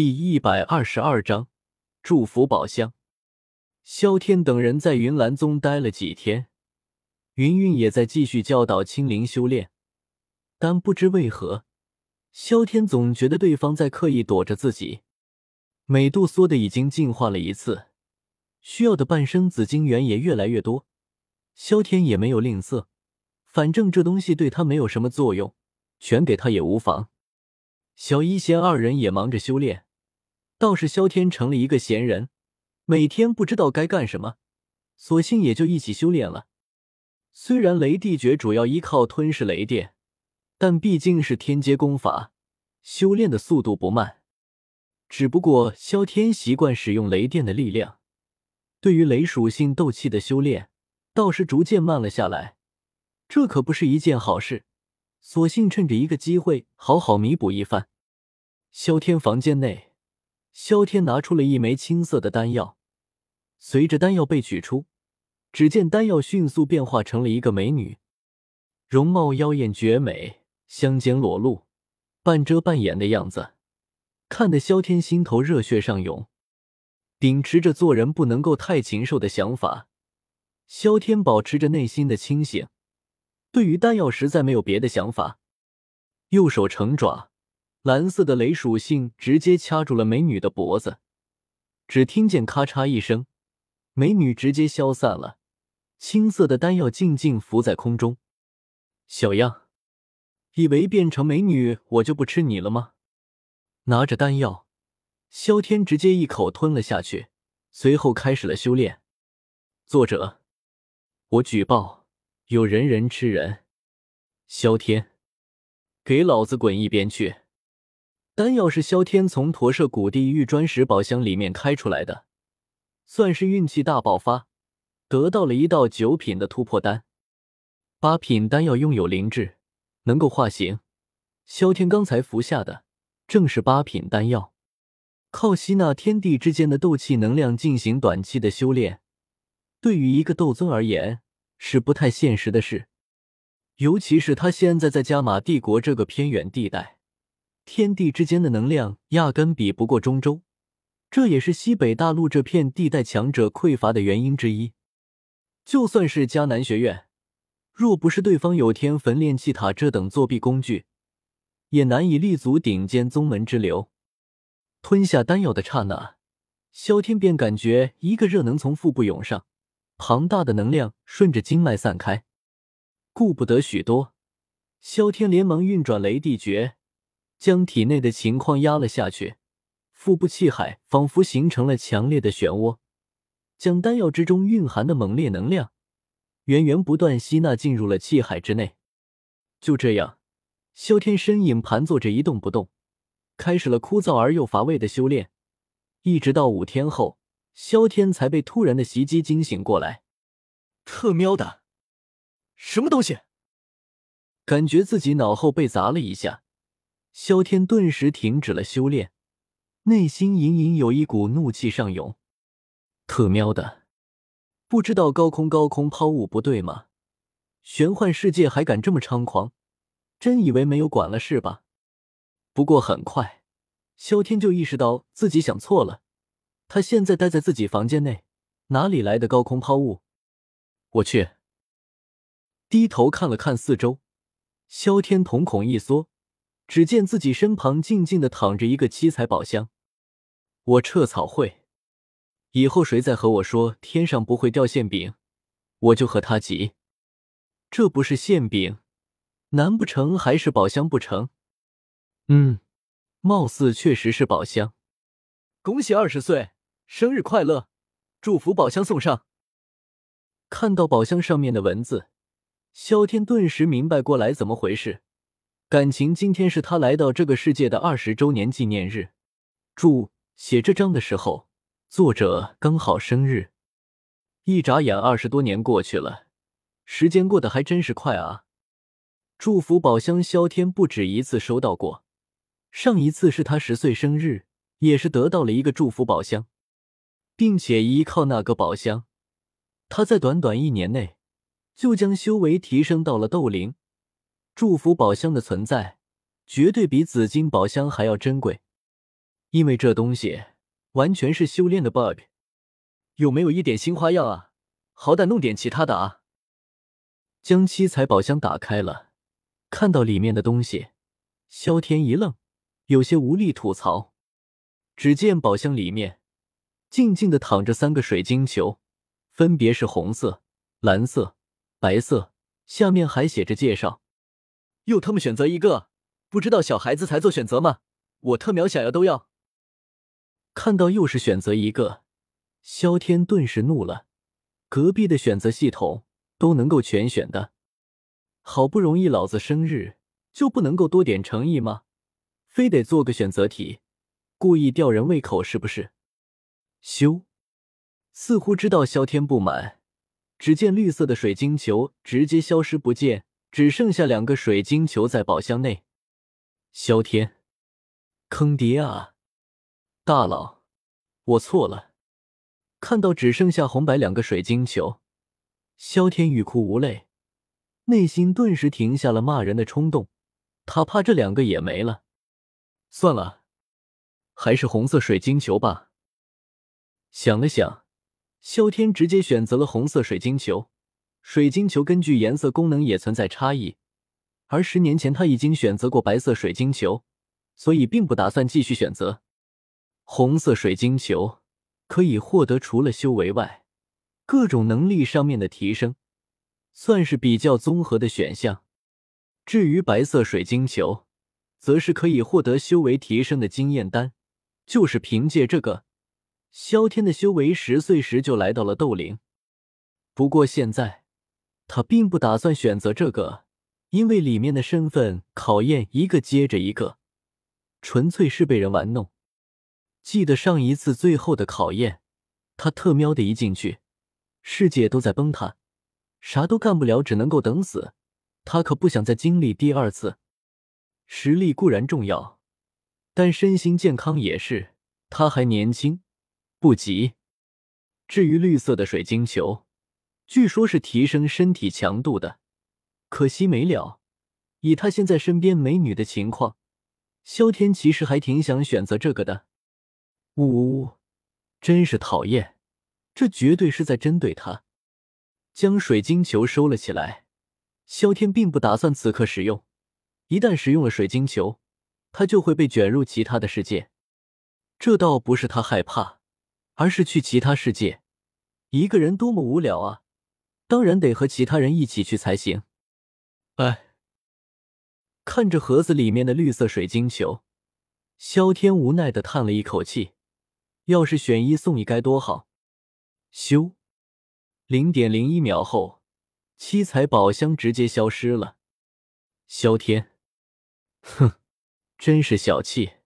第一百二十二章祝福宝箱。萧天等人在云岚宗待了几天，云云也在继续教导青灵修炼，但不知为何，萧天总觉得对方在刻意躲着自己。美杜莎的已经进化了一次，需要的半生紫晶元也越来越多。萧天也没有吝啬，反正这东西对他没有什么作用，全给他也无妨。小一仙二人也忙着修炼，倒是萧天成了一个闲人，每天不知道该干什么，索性也就一起修炼了。虽然雷帝诀主要依靠吞噬雷电，但毕竟是天阶功法，修炼的速度不慢。只不过萧天习惯使用雷电的力量，对于雷属性斗气的修炼倒是逐渐慢了下来，这可不是一件好事。索性趁着一个机会好好弥补一番。萧天房间内，萧天拿出了一枚青色的丹药，随着丹药被取出，只见丹药迅速变化成了一个美女，容貌妖艳绝美，香肩裸露，半遮半掩的样子。看得萧天心头热血上涌，秉持着做人不能够太禽兽的想法，萧天保持着内心的清醒，对于丹药实在没有别的想法。右手成爪，蓝色的雷属性直接掐住了美女的脖子，只听见咔嚓一声，美女直接消散了，青色的丹药静静浮在空中。小样，以为变成美女我就不吃你了吗？拿着丹药，萧天直接一口吞了下去，随后开始了修炼。作者：我举报有人人吃人。萧天，给老子滚一边去！丹药是萧天从驼舍古地狱砖石宝箱里面开出来的，算是运气大爆发，得到了一道九品的突破丹。八品丹药拥有灵智，能够化形。萧天刚才服下的。正是八品丹药，靠吸纳天地之间的斗气能量进行短期的修炼，对于一个斗尊而言是不太现实的事。尤其是他现在在加玛帝国这个偏远地带，天地之间的能量压根比不过中州，这也是西北大陆这片地带强者匮乏的原因之一。就算是迦南学院，若不是对方有天焚炼气塔这等作弊工具。也难以立足顶尖宗门之流。吞下丹药的刹那，萧天便感觉一个热能从腹部涌上，庞大的能量顺着经脉散开。顾不得许多，萧天连忙运转雷地诀，将体内的情况压了下去。腹部气海仿佛形成了强烈的漩涡，将丹药之中蕴含的猛烈能量源源不断吸纳进入了气海之内。就这样。萧天身影盘坐着一动不动，开始了枯燥而又乏味的修炼，一直到五天后，萧天才被突然的袭击惊醒过来。特喵的，什么东西？感觉自己脑后被砸了一下，萧天顿时停止了修炼，内心隐隐有一股怒气上涌。特喵的，不知道高空高空抛物不对吗？玄幻世界还敢这么猖狂？真以为没有管了是吧？不过很快，萧天就意识到自己想错了。他现在待在自己房间内，哪里来的高空抛物？我去！低头看了看四周，萧天瞳孔一缩，只见自己身旁静静的躺着一个七彩宝箱。我撤草会，以后谁再和我说天上不会掉馅饼，我就和他急。这不是馅饼。难不成还是宝箱不成？嗯，貌似确实是宝箱。恭喜二十岁生日快乐，祝福宝箱送上。看到宝箱上面的文字，萧天顿时明白过来怎么回事。感情今天是他来到这个世界的二十周年纪念日。注：写这章的时候，作者刚好生日。一眨眼，二十多年过去了，时间过得还真是快啊。祝福宝箱，萧天不止一次收到过。上一次是他十岁生日，也是得到了一个祝福宝箱，并且依靠那个宝箱，他在短短一年内就将修为提升到了斗灵。祝福宝箱的存在，绝对比紫金宝箱还要珍贵。因为这东西完全是修炼的 bug。有没有一点新花样啊？好歹弄点其他的啊！将七彩宝箱打开了，看到里面的东西，萧天一愣，有些无力吐槽。只见宝箱里面静静的躺着三个水晶球，分别是红色、蓝色、白色，下面还写着介绍。又他妈选择一个，不知道小孩子才做选择吗？我特喵想要都要。看到又是选择一个，萧天顿时怒了。隔壁的选择系统都能够全选的，好不容易老子生日，就不能够多点诚意吗？非得做个选择题，故意吊人胃口是不是？修，似乎知道萧天不满，只见绿色的水晶球直接消失不见，只剩下两个水晶球在宝箱内。萧天，坑爹啊！大佬，我错了。看到只剩下红白两个水晶球，萧天欲哭无泪，内心顿时停下了骂人的冲动。他怕这两个也没了，算了，还是红色水晶球吧。想了想，萧天直接选择了红色水晶球。水晶球根据颜色功能也存在差异，而十年前他已经选择过白色水晶球，所以并不打算继续选择红色水晶球。可以获得除了修为外，各种能力上面的提升，算是比较综合的选项。至于白色水晶球，则是可以获得修为提升的经验丹。就是凭借这个，萧天的修为十岁时就来到了斗灵。不过现在他并不打算选择这个，因为里面的身份考验一个接着一个，纯粹是被人玩弄。记得上一次最后的考验，他特喵的一进去，世界都在崩塌，啥都干不了，只能够等死。他可不想再经历第二次。实力固然重要，但身心健康也是。他还年轻，不急。至于绿色的水晶球，据说是提升身体强度的，可惜没了。以他现在身边美女的情况，萧天其实还挺想选择这个的。呜呜呜！真是讨厌，这绝对是在针对他。将水晶球收了起来，萧天并不打算此刻使用。一旦使用了水晶球，他就会被卷入其他的世界。这倒不是他害怕，而是去其他世界，一个人多么无聊啊！当然得和其他人一起去才行。哎，看着盒子里面的绿色水晶球，萧天无奈的叹了一口气。要是选一送一该多好！咻，零点零一秒后，七彩宝箱直接消失了。萧天，哼，真是小气。